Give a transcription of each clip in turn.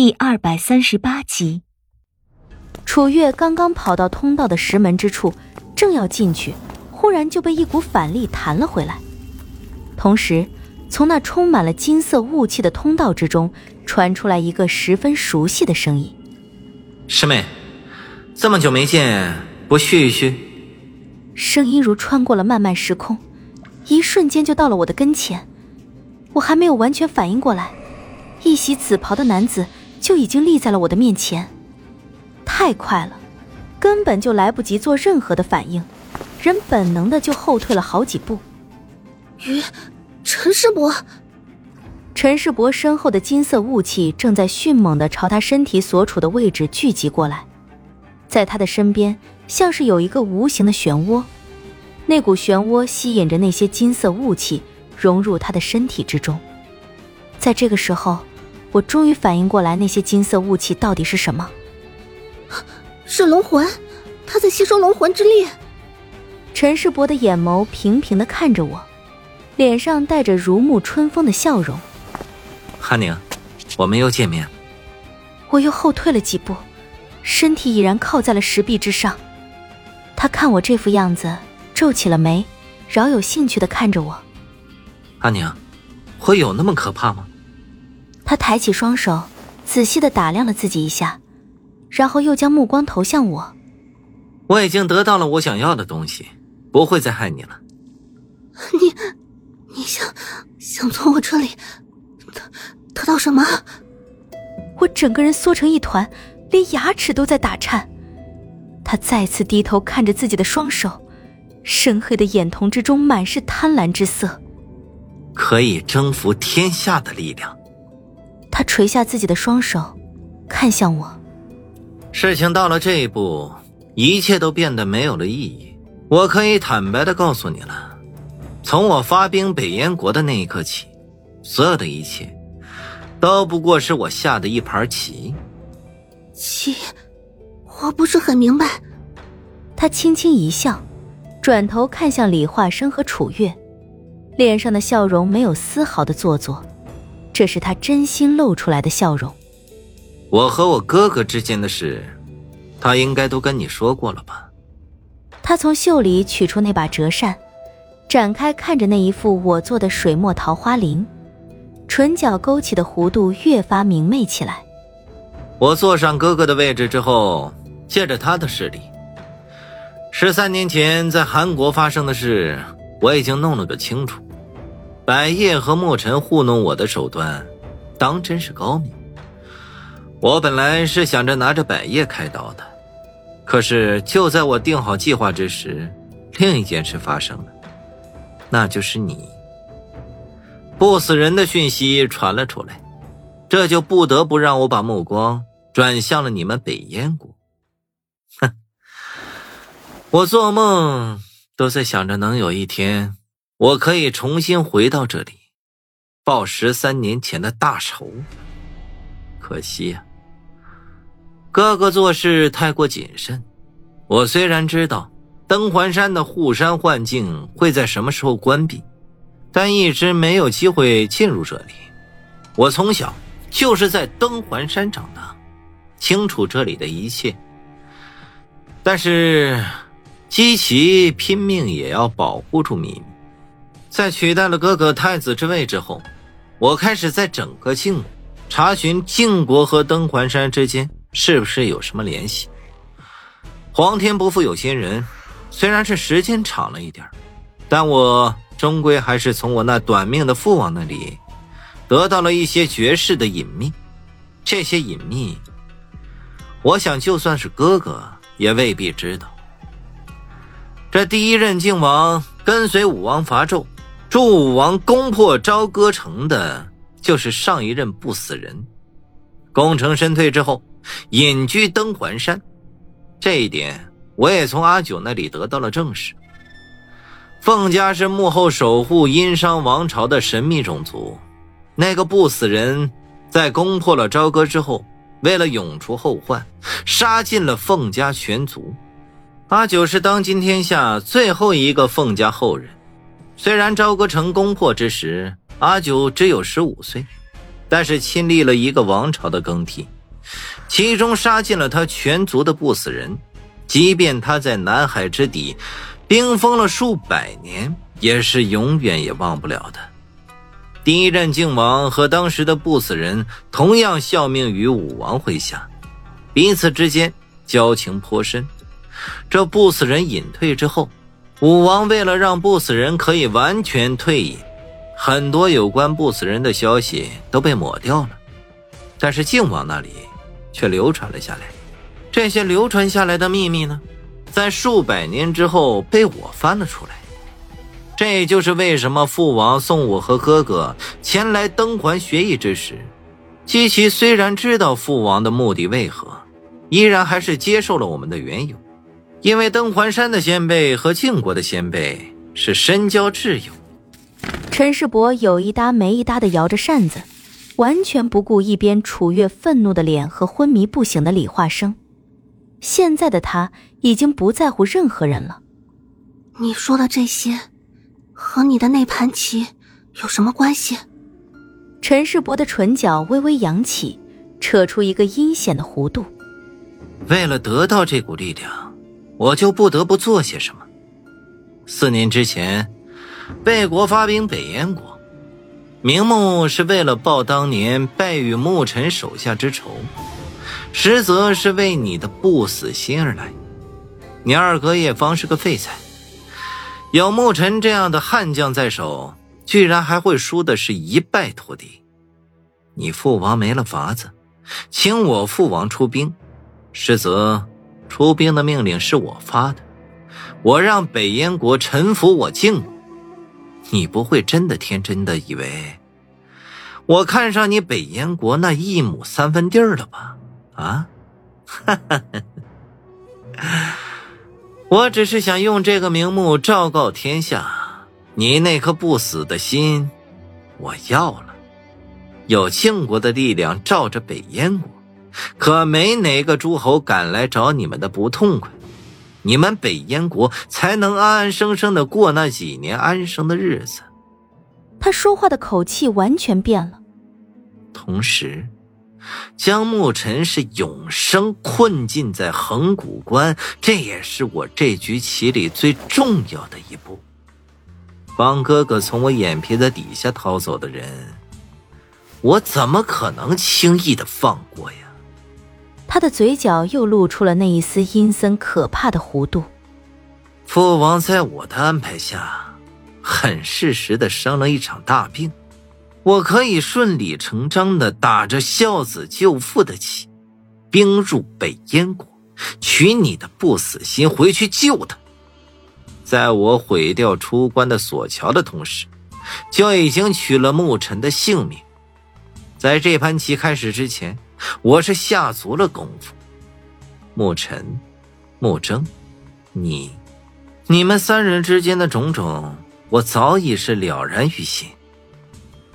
第二百三十八集，楚月刚刚跑到通道的石门之处，正要进去，忽然就被一股反力弹了回来。同时，从那充满了金色雾气的通道之中，传出来一个十分熟悉的声音：“师妹，这么久没见，不叙一叙？”声音如穿过了漫漫时空，一瞬间就到了我的跟前。我还没有完全反应过来，一袭紫袍的男子。就已经立在了我的面前，太快了，根本就来不及做任何的反应，人本能的就后退了好几步。于陈世伯，陈世伯身后的金色雾气正在迅猛的朝他身体所处的位置聚集过来，在他的身边像是有一个无形的漩涡，那股漩涡吸引着那些金色雾气融入他的身体之中，在这个时候。我终于反应过来，那些金色雾气到底是什么？是龙魂，他在吸收龙魂之力。陈世伯的眼眸平平的看着我，脸上带着如沐春风的笑容。韩宁，我们又见面。我又后退了几步，身体已然靠在了石壁之上。他看我这副样子，皱起了眉，饶有兴趣的看着我。阿宁，我有那么可怕吗？他抬起双手，仔细的打量了自己一下，然后又将目光投向我。我已经得到了我想要的东西，不会再害你了。你，你想想从我这里得得到什么？我整个人缩成一团，连牙齿都在打颤。他再次低头看着自己的双手，深黑的眼瞳之中满是贪婪之色。可以征服天下的力量。他垂下自己的双手，看向我。事情到了这一步，一切都变得没有了意义。我可以坦白的告诉你了，从我发兵北燕国的那一刻起，所有的一切，都不过是我下的一盘棋。棋，我不是很明白。他轻轻一笑，转头看向李化生和楚月，脸上的笑容没有丝毫的做作。这是他真心露出来的笑容。我和我哥哥之间的事，他应该都跟你说过了吧？他从袖里取出那把折扇，展开看着那一副我做的水墨桃花林，唇角勾起的弧度越发明媚起来。我坐上哥哥的位置之后，借着他的势力，十三年前在韩国发生的事，我已经弄了个清楚。百叶和墨尘糊弄我的手段，当真是高明。我本来是想着拿着百叶开刀的，可是就在我定好计划之时，另一件事发生了，那就是你不死人的讯息传了出来，这就不得不让我把目光转向了你们北燕国。哼，我做梦都在想着能有一天。我可以重新回到这里，报十三年前的大仇。可惜呀，哥哥做事太过谨慎。我虽然知道登环山的护山幻境会在什么时候关闭，但一直没有机会进入这里。我从小就是在登环山长大，清楚这里的一切。但是，姬奇拼命也要保护住秘密。在取代了哥哥太子之位之后，我开始在整个晋国查询晋国和登环山之间是不是有什么联系。皇天不负有心人，虽然是时间长了一点但我终归还是从我那短命的父王那里得到了一些绝世的隐秘。这些隐秘，我想就算是哥哥也未必知道。这第一任靖王跟随武王伐纣。祝武王攻破朝歌城的，就是上一任不死人。功成身退之后，隐居登环山，这一点我也从阿九那里得到了证实。凤家是幕后守护殷商王朝的神秘种族。那个不死人，在攻破了朝歌之后，为了永除后患，杀尽了凤家全族。阿九是当今天下最后一个凤家后人。虽然朝歌城攻破之时，阿九只有十五岁，但是亲历了一个王朝的更替，其中杀尽了他全族的不死人，即便他在南海之底冰封了数百年，也是永远也忘不了的。第一任靖王和当时的不死人同样效命于武王麾下，彼此之间交情颇深。这不死人隐退之后，武王为了让不死人可以完全退隐。很多有关不死人的消息都被抹掉了，但是靖王那里却流传了下来。这些流传下来的秘密呢，在数百年之后被我翻了出来。这就是为什么父王送我和哥哥前来登环学艺之时，姬奇虽然知道父王的目的为何，依然还是接受了我们的缘由。因为登环山的先辈和晋国的先辈是深交挚友。陈世伯有一搭没一搭的摇着扇子，完全不顾一边楚月愤怒的脸和昏迷不醒的李化生。现在的他已经不在乎任何人了。你说的这些，和你的那盘棋有什么关系？陈世伯的唇角微微扬起，扯出一个阴险的弧度。为了得到这股力量，我就不得不做些什么。四年之前。魏国发兵北燕国，明目是为了报当年败于牧尘手下之仇，实则是为你的不死心而来。你二哥叶方是个废材，有牧尘这样的悍将在手，居然还会输的是一败涂地。你父王没了法子，请我父王出兵，实则出兵的命令是我发的，我让北燕国臣服我晋国。你不会真的天真的以为我看上你北燕国那一亩三分地儿了吧？啊，哈哈，我只是想用这个名目昭告天下，你那颗不死的心，我要了。有晋国的力量罩着北燕国，可没哪个诸侯敢来找你们的不痛快。你们北燕国才能安安生生的过那几年安生的日子。他说话的口气完全变了。同时，将牧尘是永生困禁在恒古关，这也是我这局棋里最重要的一步。帮哥哥从我眼皮子底下逃走的人，我怎么可能轻易的放过呀？他的嘴角又露出了那一丝阴森可怕的弧度。父王在我的安排下，很适时的生了一场大病，我可以顺理成章的打着孝子救父的旗，兵入北燕国，取你的不死心回去救他。在我毁掉出关的索桥的同时，就已经取了牧尘的性命。在这盘棋开始之前。我是下足了功夫，沐尘、沐征，你，你们三人之间的种种，我早已是了然于心。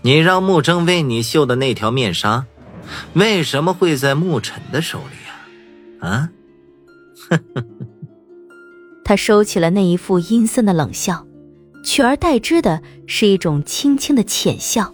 你让沐征为你绣的那条面纱，为什么会在沐尘的手里啊？啊？他收起了那一副阴森的冷笑，取而代之的是一种轻轻的浅笑。